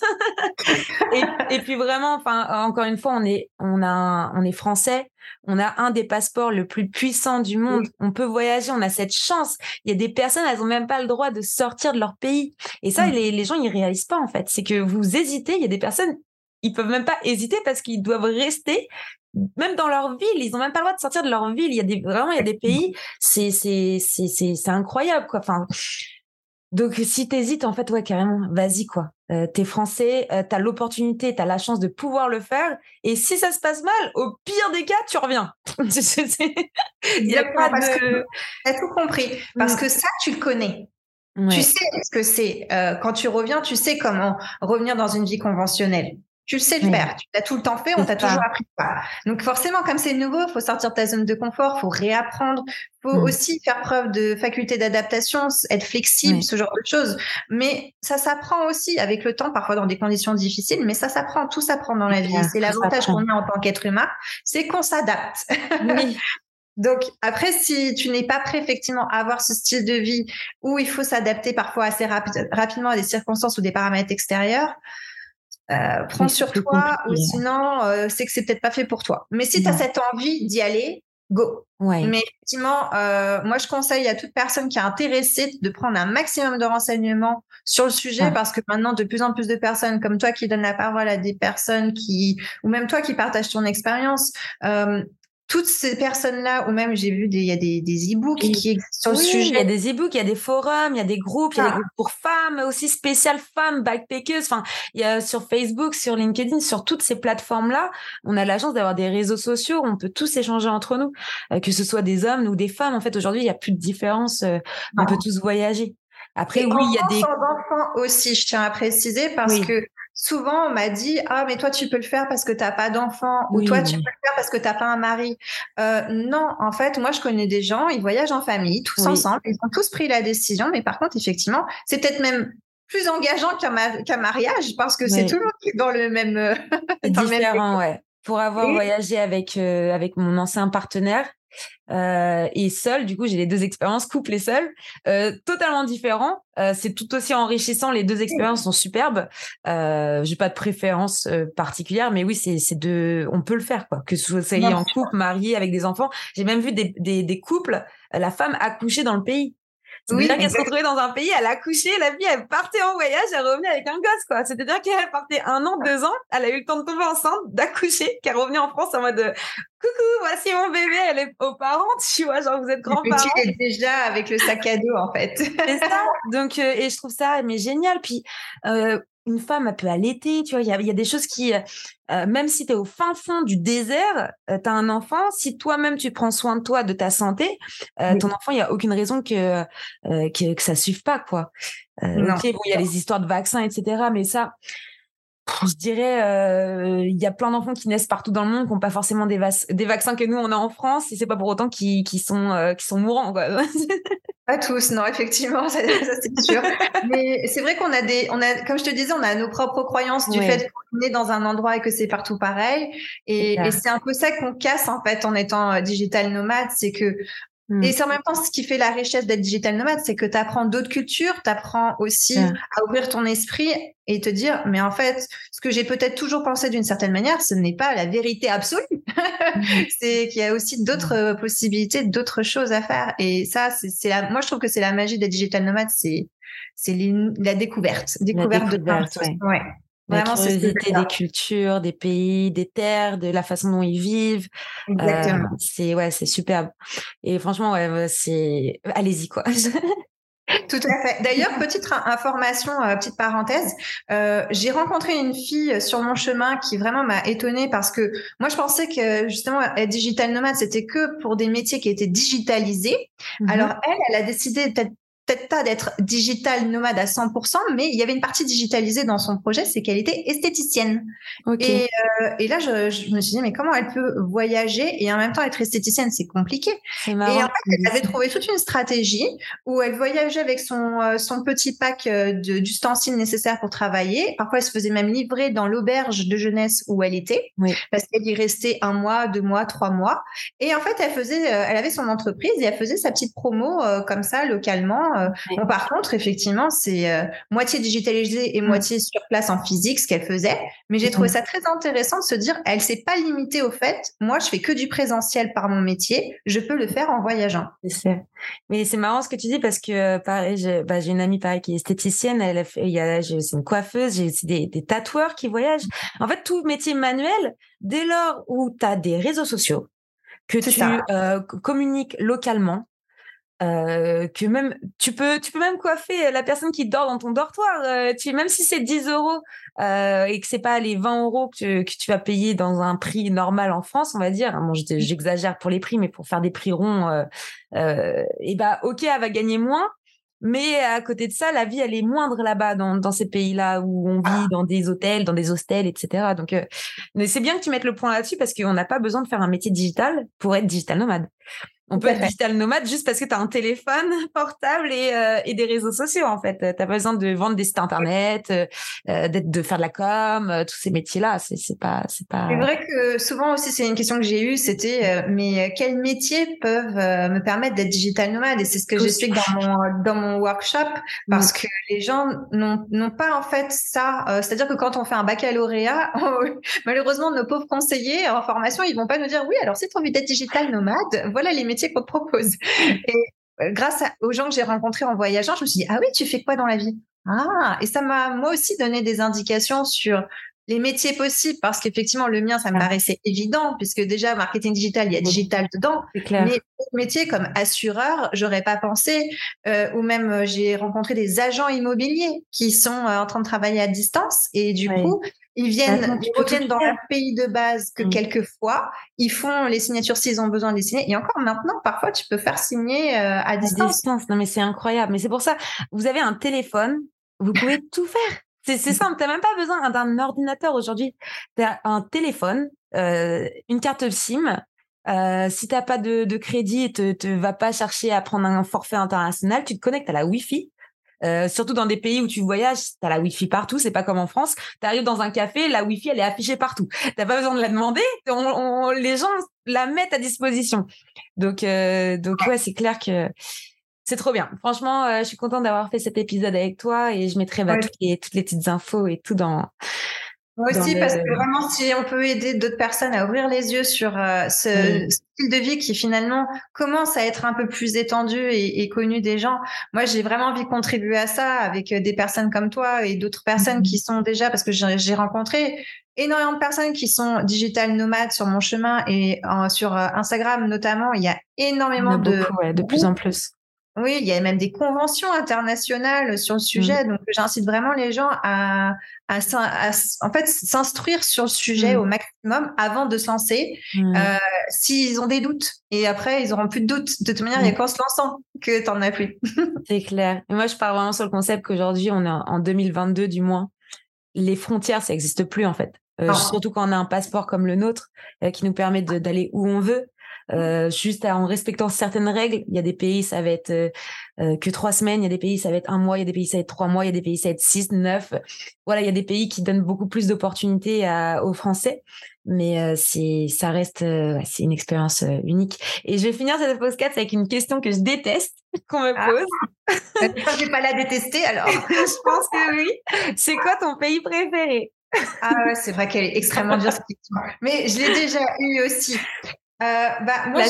[laughs] et, puis vraiment, enfin, encore une fois, on est, on a, on est français. On a un des passeports le plus puissant du monde. On peut voyager. On a cette chance. Il y a des personnes, elles ont même pas le droit de sortir de leur pays. Et ça, mm. les, les gens, ils réalisent pas en fait. C'est que vous hésitez. Il y a des personnes, ils peuvent même pas hésiter parce qu'ils doivent rester même dans leur ville, ils ont même pas le droit de sortir de leur ville. Il y a des vraiment il y a des pays, c'est c'est c'est c'est c'est incroyable quoi. Enfin donc si t'hésites en fait ouais carrément, vas-y quoi. Euh, t'es français, euh, t'as l'opportunité, t'as la chance de pouvoir le faire. Et si ça se passe mal, au pire des cas, tu reviens. [laughs] Il y a pas de. T'as tout compris parce mm. que ça tu le connais. Tu sais ce que c'est. Euh, quand tu reviens, tu sais comment revenir dans une vie conventionnelle. Tu le sais le faire. Tu l'as tout le temps fait, on t'a toujours appris ça. Donc forcément, comme c'est nouveau, il faut sortir de ta zone de confort, il faut réapprendre, il faut mm. aussi faire preuve de faculté d'adaptation, être flexible, ce genre de choses. Mais ça s'apprend aussi avec le temps, parfois dans des conditions difficiles, mais ça s'apprend, tout s'apprend dans la vie. C'est l'avantage qu'on a en tant qu'être humain, c'est qu'on s'adapte. Oui. [laughs] Donc après, si tu n'es pas prêt effectivement à avoir ce style de vie où il faut s'adapter parfois assez rapidement à des circonstances ou des paramètres extérieurs, euh, prends sur toi ou sinon euh, c'est que c'est peut-être pas fait pour toi. Mais si tu as cette envie d'y aller, go. Ouais. Mais effectivement, euh, moi je conseille à toute personne qui est intéressée de prendre un maximum de renseignements sur le sujet parce que maintenant de plus en plus de personnes comme toi qui donnent la parole à des personnes qui ou même toi qui partages ton expérience euh, toutes ces personnes-là, ou même j'ai vu des, il y a des, des e-books qui existent sur le sujet. Il y a des e-books, il y a des forums, il y a des groupes, il y a des ah. groupes pour femmes, aussi spéciales femmes, backpackers. Enfin, il y a sur Facebook, sur LinkedIn, sur toutes ces plateformes-là, on a la chance d'avoir des réseaux sociaux, on peut tous échanger entre nous, euh, que ce soit des hommes ou des femmes. En fait, aujourd'hui, il n'y a plus de différence, euh, on peut tous voyager. Après, oui, il y a des enfants aussi, je tiens à préciser, parce que souvent on m'a dit ah mais toi tu peux le faire parce que t'as pas d'enfant ou toi tu peux le faire parce que t'as pas un mari. Euh, non, en fait moi je connais des gens, ils voyagent en famille tous ensemble, ils ont tous pris la décision, mais par contre effectivement c'est peut-être même plus engageant qu'un mariage parce que c'est tout le monde qui est dans le même euh, [laughs] dans différent ouais. Pour avoir voyagé avec euh, avec mon ancien partenaire, euh, et seul, du coup, j'ai les deux expériences, couple et seul, euh, totalement différents. Euh, c'est tout aussi enrichissant. Les deux expériences sont superbes. Euh, j'ai pas de préférence euh, particulière, mais oui, c'est c'est de, on peut le faire quoi. Que ce soit en couple, marié, avec des enfants. J'ai même vu des, des, des couples, la femme accoucher dans le pays. Oui, dire qu'elle se retrouvait dans un pays, elle a couché, la fille, elle partait en voyage, elle revenait avec un gosse, quoi. C'est-à-dire qu'elle partait un an, deux ans, elle a eu le temps de tomber enceinte, d'accoucher, qu'elle revenait en France en mode coucou, voici mon bébé, elle est aux parents, tu vois, genre vous êtes grands-parents. est déjà avec le sac à dos, en fait. C'est ça. Donc, euh, et je trouve ça, mais génial. Puis, euh, une femme, elle peut allaiter, tu vois, il y a, y a, des choses qui, euh, même si tu es au fin fond du désert, euh, tu as un enfant, si toi-même tu prends soin de toi, de ta santé, euh, ton enfant, il n'y a aucune raison que, que, que, ça suive pas, quoi. ok, bon, il y a les histoires de vaccins, etc., mais ça, je dirais, euh, il y a plein d'enfants qui naissent partout dans le monde qui n'ont pas forcément des, des, vaccins que nous on a en France, et c'est pas pour autant qu'ils sont euh, sont mourants. Quoi. [laughs] pas tous, non, effectivement, ça, c'est sûr. Mais c'est vrai qu'on a des, on a, comme je te disais, on a nos propres croyances du fait qu'on est dans un endroit et que c'est partout pareil. Et, et c'est un peu ça qu'on casse en fait en étant euh, digital nomade, c'est que Mm. Et c'est en même temps ce qui fait la richesse d'être digital nomade, c'est que tu apprends d'autres cultures, tu apprends aussi à ouvrir ton esprit et te dire, mais en fait, ce que j'ai peut-être toujours pensé d'une certaine manière, ce n'est pas la vérité absolue. Mm. [laughs] c'est qu'il y a aussi d'autres mm. possibilités, d'autres choses à faire. Et ça, c'est la, moi, je trouve que c'est la magie des digital nomades, c'est c'est la découverte, découverte, de plein Ouais. Vraiment, la curiosité des cultures, des pays, des terres, de la façon dont ils vivent. Exactement. Euh, c'est ouais, c'est superbe. Et franchement, ouais, c'est allez-y quoi. [laughs] Tout à fait. D'ailleurs, petite information, euh, petite parenthèse, euh, j'ai rencontré une fille sur mon chemin qui vraiment m'a étonnée parce que moi, je pensais que justement, être digital nomade, c'était que pour des métiers qui étaient digitalisés. Mm-hmm. Alors, elle, elle a décidé peut-être peut-être pas d'être digital nomade à 100%, mais il y avait une partie digitalisée dans son projet, c'est qu'elle était esthéticienne. Et, euh, et, là, je, je, me suis dit, mais comment elle peut voyager et en même temps être esthéticienne? C'est compliqué. Et en fait, elle avait trouvé toute une stratégie où elle voyageait avec son, euh, son petit pack euh, d'ustensiles nécessaires pour travailler. Parfois, elle se faisait même livrer dans l'auberge de jeunesse où elle était, parce qu'elle y restait un mois, deux mois, trois mois. Et en fait, elle faisait, elle avait son entreprise et elle faisait sa petite promo comme ça, localement euh, bon, par contre, effectivement, c'est euh, moitié digitalisé et mm. moitié sur place en physique, ce qu'elle faisait. Mais j'ai trouvé mm. ça très intéressant de se dire, elle s'est pas limitée au fait, moi, je fais que du présentiel par mon métier, je peux le faire en voyageant. Mais c'est marrant ce que tu dis parce que, pareil, j'ai bah, une amie pareil qui est esthéticienne, elle a fait, il y a, j'ai aussi une coiffeuse, j'ai aussi des, des tatoueurs qui voyagent. En fait, tout métier manuel, dès lors où tu as des réseaux sociaux, que tu euh, communiques localement, euh, que même tu peux tu peux même coiffer la personne qui dort dans ton dortoir euh, tu même si c'est 10 euros euh, et que c'est pas les 20 euros que tu, que tu vas payer dans un prix normal en France on va dire bon j'exagère pour les prix mais pour faire des prix ronds euh, et bah ok elle va gagner moins mais à côté de ça, la vie, elle est moindre là-bas, dans, dans ces pays-là où on vit dans des hôtels, dans des hostels, etc. Donc, mais c'est bien que tu mettes le point là-dessus parce qu'on n'a pas besoin de faire un métier digital pour être digital nomade. On peut être digital nomade juste parce que tu as un téléphone [laughs] portable et, euh, et, des réseaux sociaux, en fait. Tu pas besoin de vendre des sites internet, euh, euh, d'être, de faire de la com, tous ces métiers-là. C'est, c'est pas, c'est pas. C'est vrai que souvent aussi, c'est une question que j'ai eue, c'était, mais quels métiers peuvent me permettre d'être digital nomade? Et c'est ce que j'explique dans mon, dans mon workshop parce que les gens n'ont, n'ont pas, en fait, ça. c'est-à-dire que quand on fait un baccalauréat, [laughs] malheureusement, nos pauvres conseillers en formation, ils vont pas nous dire, oui, alors si tu as envie d'être digital nomade, voilà les métiers qu'on te propose. Et euh, grâce aux gens que j'ai rencontrés en voyageant, je me suis dit, ah oui, tu fais quoi dans la vie? Ah, et ça m'a moi aussi donné des indications sur les métiers possibles parce qu'effectivement le mien ça me paraissait évident puisque déjà marketing digital il y a digital dedans. Clair. mais métiers comme assureur j'aurais pas pensé euh, ou même euh, j'ai rencontré des agents immobiliers qui sont en train de travailler à distance. Et du coup ils viennent, ils reviennent dans leur pays de base que mmh. quelquefois, ils font les signatures s'ils ont besoin de les signer. Et encore maintenant, parfois, tu peux faire signer euh, à distance. Non, mais c'est incroyable. Mais c'est pour ça, vous avez un téléphone, vous pouvez [laughs] tout faire. C'est simple, tu n'as même pas besoin d'un ordinateur aujourd'hui. Tu as un téléphone, euh, une carte SIM. Euh, si t'as pas de, de crédit, te, te va pas chercher à prendre un forfait international, tu te connectes à la Wi-Fi euh, surtout dans des pays où tu voyages, tu as la Wi-Fi partout, c'est pas comme en France. Tu arrives dans un café, la Wi-Fi, elle est affichée partout. T'as pas besoin de la demander, on, les gens la mettent à disposition. Donc, euh, donc ouais, c'est clair que c'est trop bien. Franchement, euh, je suis contente d'avoir fait cet épisode avec toi et je mettrai bah, toutes, les, toutes les petites infos et tout dans moi aussi, parce que vraiment, si on peut aider d'autres personnes à ouvrir les yeux sur euh, ce, style de vie qui finalement commence à être un peu plus étendu et, connu des gens, moi j'ai vraiment envie de contribuer à ça avec euh, des personnes comme toi et d'autres personnes mmh qui sont déjà, parce que j'ai rencontré énormément de personnes qui sont digital nomades sur mon chemin et sur euh, Instagram notamment, il y a énormement de... de plus en plus. Oui, il y a même des conventions internationales sur le sujet. Mmh. Donc, j'incite vraiment les gens à, à, en fait, s'instruire sur le sujet mmh. au maximum avant de se lancer, mmh. euh, s'ils ont des doutes. Et après, ils auront plus de doutes. De toute manière, il n'y a qu'en se lançant que tu n'en as plus. [laughs] C'est clair. Et moi, je pars vraiment sur le concept qu'aujourd'hui, on est en 2022 du moins. Les frontières, ça n'existe plus en fait. Euh, surtout quand on a un passeport comme le nôtre euh, qui nous permet d'aller où on veut. Euh, juste en respectant certaines règles. Il y a des pays, ça va être euh, euh, que trois semaines. Il y a des pays, ça va être un mois. Il y a des pays, ça va être trois mois. Il y a des pays, ça va être six, neuf. Voilà, il y a des pays qui donnent beaucoup plus d'opportunités aux Français. Mais c'est, ça reste, c'est une expérience unique. Et je vais finir cette podcast avec une question que je déteste [laughs] qu'on me ah. pose. je vais pas la détester alors. [laughs] je pense que oui. C'est quoi ton pays préféré? Ah ouais, c'est vrai qu'elle est extrêmement dure cette question. Mais je l'ai déjà eu aussi. Euh, bah, moi,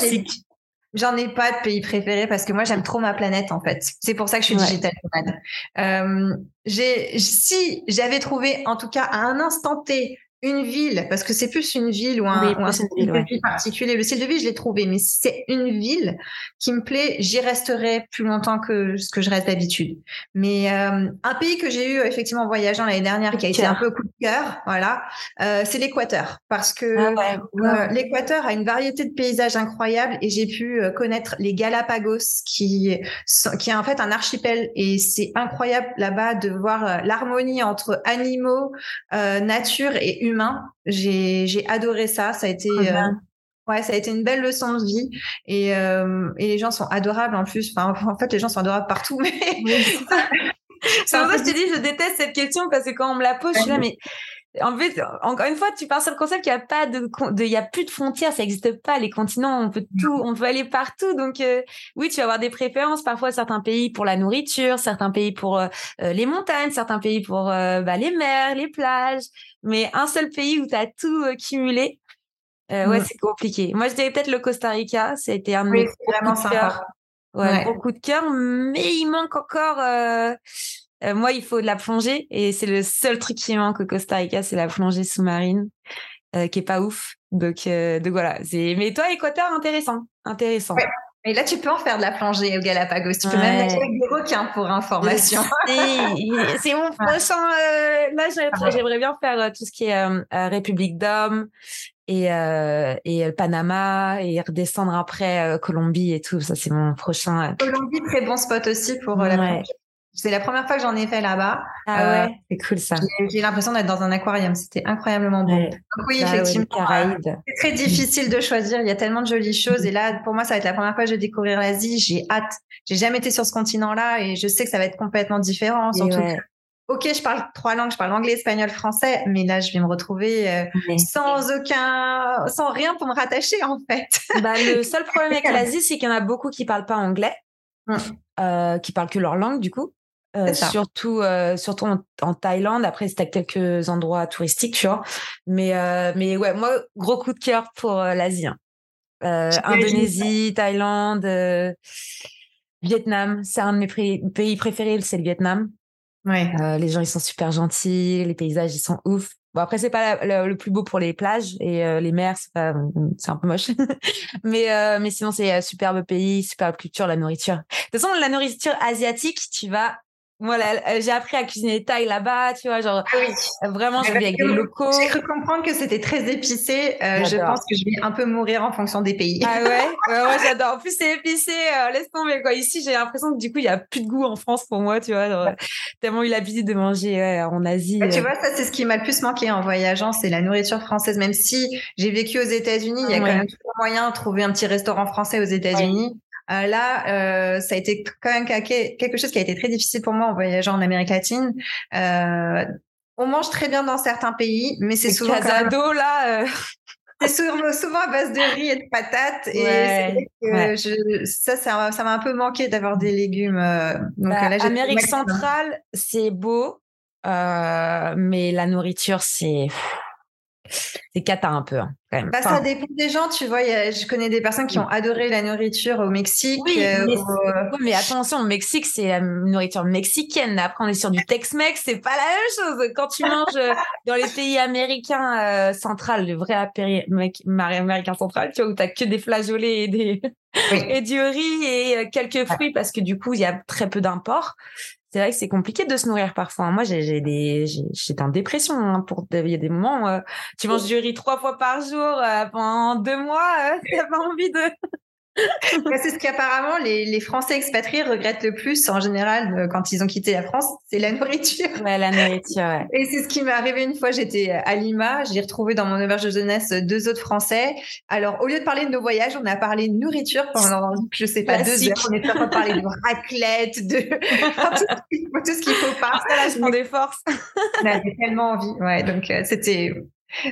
J'en ai pas de pays préféré parce que moi j'aime trop ma planète en fait. C'est pour ça que je suis digital nomade. Euh, j'ai, si j'avais trouvé en tout cas à un instant T une ville, parce que c'est plus une ville ou un, ou un style ville, de vie particulier. Le style de vie, je l'ai trouvé, mais si c'est une ville qui me plaît, j'y resterai plus longtemps que ce que je reste d'habitude. Mais euh, un pays que j'ai eu effectivement en voyageant l'année dernière, qui a été un peu coup de cœur, voilà, euh, c'est l'Équateur, parce que ah euh, l'Équateur a une variété de paysages incroyables et j'ai pu connaître les Galapagos, qui qui est en fait un archipel et c'est incroyable là-bas de voir l'harmonie entre animaux, nature et humains J'ai adoré ça. Ça a été euh, ouais, ça a été une belle leçon de vie. Et, euh, et les gens sont adorables en plus. Enfin, en fait, les gens sont adorables partout, mais [laughs] c'est pour ça que je te dis, je déteste cette question parce que quand on me la pose, je suis là, mais en fait, encore une fois, tu pars sur le concept qu'il n'y a pas de, il y a plus de frontières, ça n'existe pas. Les continents, on peut tout, on peut aller partout. Donc, euh, oui, tu vas avoir des préférences. Parfois, certains pays pour la nourriture, certains pays pour euh, euh, les montagnes, certains pays pour bah, les mers, les plages. Mais un seul pays où tu as tout cumulé, ouais, c'est compliqué. Moi, je dirais peut-être le Costa Rica. Ça a été un de mes vraiment sympa. Ouais, beaucoup de cœur, mais il manque encore euh, moi, il faut de la plongée et c'est le seul truc qui manque au Costa Rica, c'est la plongée sous-marine, euh, qui est pas ouf. Donc, euh, donc voilà. Mais toi, Équateur, intéressant, intéressant. Et là, tu peux en faire de la plongée au Galapagos. Tu peux même mettre avec des requins pour information. c'est mon [laughs] prochain. là, ah j'aimerais, bien faire tout ce qui est République d'Homme et, et Panama et redescendre après Colombie et tout. Ça, c'est mon prochain. Colombie, très bon spot aussi pour la plongée. C'est la première fois que j'en ai fait là-bas. Ah ouais, euh, c'est cool ça. J'ai l'impression d'être dans un aquarium. C'était incroyablement beau. oui, bah effectivement. c'est très difficile de choisir. Il y a tellement de jolies choses. Et là, pour moi, ça va être la première fois que je vais découvrir l'Asie. J'ai hâte. J'ai jamais été sur ce continent-là et je sais que ça va être complètement différent. Surtout ok, je parle trois langues, je parle anglais, espagnol, français, mais là, je vais me retrouver euh, sans aucun, sans rien pour me rattacher, en fait. [laughs] Bah, le seul problème avec [laughs] l'Asie, c'est qu'il y en a beaucoup qui parlent pas anglais, hum. euh, qui parlent que leur langue, du coup. Euh, surtout euh, surtout en, Thaïlande. Après c'était quelques endroits touristiques tu vois. Mais euh, mais ouais moi gros coup de cœur pour l'Asie hein. Indonésie Thaïlande Vietnam c'est un de mes pays préférés c'est le Vietnam. Ouais. les gens ils sont super gentils les paysages ils sont ouf. Bon après c'est pas le plus beau pour les plages et les mers c'est pas c'est un peu moche. [laughs] Mais mais sinon c'est superbe pays superbe culture la nourriture. De toute façon la nourriture asiatique tu vas voilà, j'ai appris à cuisiner thaï là-bas, tu vois, genre ah oui. vraiment je vis avec des locaux. J'ai cru comprendre que c'était très épicé. Euh, je pense que je vais un peu mourir en fonction des pays. Ah [laughs] ouais, ouais, j'adore. En plus c'est épicé, euh, laisse tomber quoi. Ici j'ai l'impression que du coup il y a plus de goût en France pour moi, tu vois. Genre, tellement eu l'habitude de manger en Asie. Bah, tu euh. vois, ça c'est ce qui m'a le plus manqué en voyageant, c'est la nourriture française. Même si j'ai vécu aux États-Unis, il y a quand même moyen de trouver un petit restaurant français aux États-Unis. Euh, là, euh, ça a été quand même quelque chose qui a été très difficile pour moi en voyageant en Amérique latine. Euh, on mange très bien dans certains pays, mais c'est souvent casado là. [laughs] C'est souvent, à base de riz et de patates. Et que ça, ça m'a un peu manqué d'avoir des légumes. Donc, bah, Amérique centrale, c'est beau, mais la nourriture, c'est c'est cata un peu. Hein, quand même. Bah, ça dépend des gens, tu vois. je connais des personnes qui ont adoré la nourriture au Mexique. Oui, euh, euh, mais, attention, au Mexique, c'est la nourriture mexicaine. Après, on est sur du Tex-Mex, c'est pas la même chose. Quand tu manges euh, [laughs] dans les pays américains centrales, le vrai américain central, tu vois, où t'as que des flageolets et des [laughs] et du riz et quelques fruits parce que du coup, il y a très peu d'imports c'est vrai que c'est compliqué de se nourrir parfois. Hein. Moi, j'ai des, j'étais en dépression hein, pour. Il y a des moments, euh, tu manges du riz trois fois par jour euh, pendant deux mois, euh, t'as pas envie de. C'est ce qu'apparemment les, les, Français expatriés regrettent le plus en général euh, quand ils ont quitté la France, c'est la nourriture. Ouais, la nourriture. Ouais. Et c'est ce qui m'est arrivé une fois. J'étais à Lima, j'ai retrouvé dans mon auberge de jeunesse deux autres Français. Alors au lieu de parler de nos voyages, on a parlé de nourriture pendant je sais pas deux heures. On est en train de parler de raclette, de [laughs] tout ce qu'il faut pas. Ça, là, je prends des forces. on avait tellement envie. Ouais, donc euh, c'était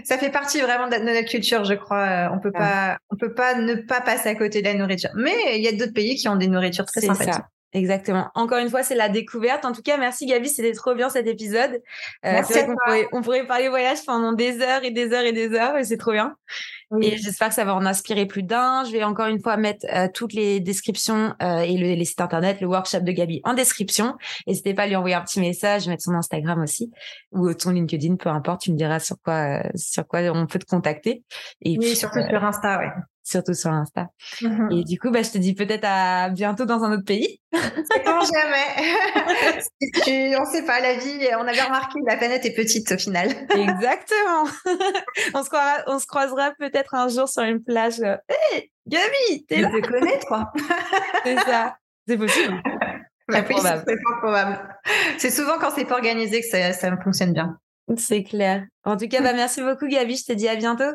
ça fait partie vraiment de notre culture, je crois. Euh, on peut pas, on peut pas ne pas passer à côté de la nourriture. Mais il y a d'autres pays qui ont des nourritures très sympathiques. Ça. Exactement. Encore une fois, c'est la découverte. En tout cas, merci Gabi, c'était trop bien cet épisode. Euh, vrai pourrait, on pourrait parler voyage pendant des heures et des heures et des heures, et c'est trop bien. Et j'espère que ça va en inspirer plus d'un. Je vais encore une fois mettre euh, toutes les descriptions euh, et le, les sites internet, le workshop de Gabi en description. N'hésitez pas à lui envoyer un petit message, mettre son Instagram aussi ou ton LinkedIn, peu importe. Tu me diras sur quoi, euh, sur quoi on peut te contacter. Et oui, surtout sur Insta, ouais surtout sur Insta. Mhm. Et du coup, bah, je te dis peut-être à bientôt dans un autre pays. Quand jamais. [laughs] on ne sait pas, la vie, on avait remarqué, la planète est petite au final. Exactement. [laughs] on, se croira, on se croisera peut-être un jour sur une plage. Hé, hey, Gabi, t'es là. Je te connais, toi. [laughs] c'est ça. C'est possible. Bah. C'est souvent quand c'est pas organisé que ça, ça fonctionne bien. C'est clair. En tout cas, bah, merci beaucoup, Gabi. Je te dis à bientôt.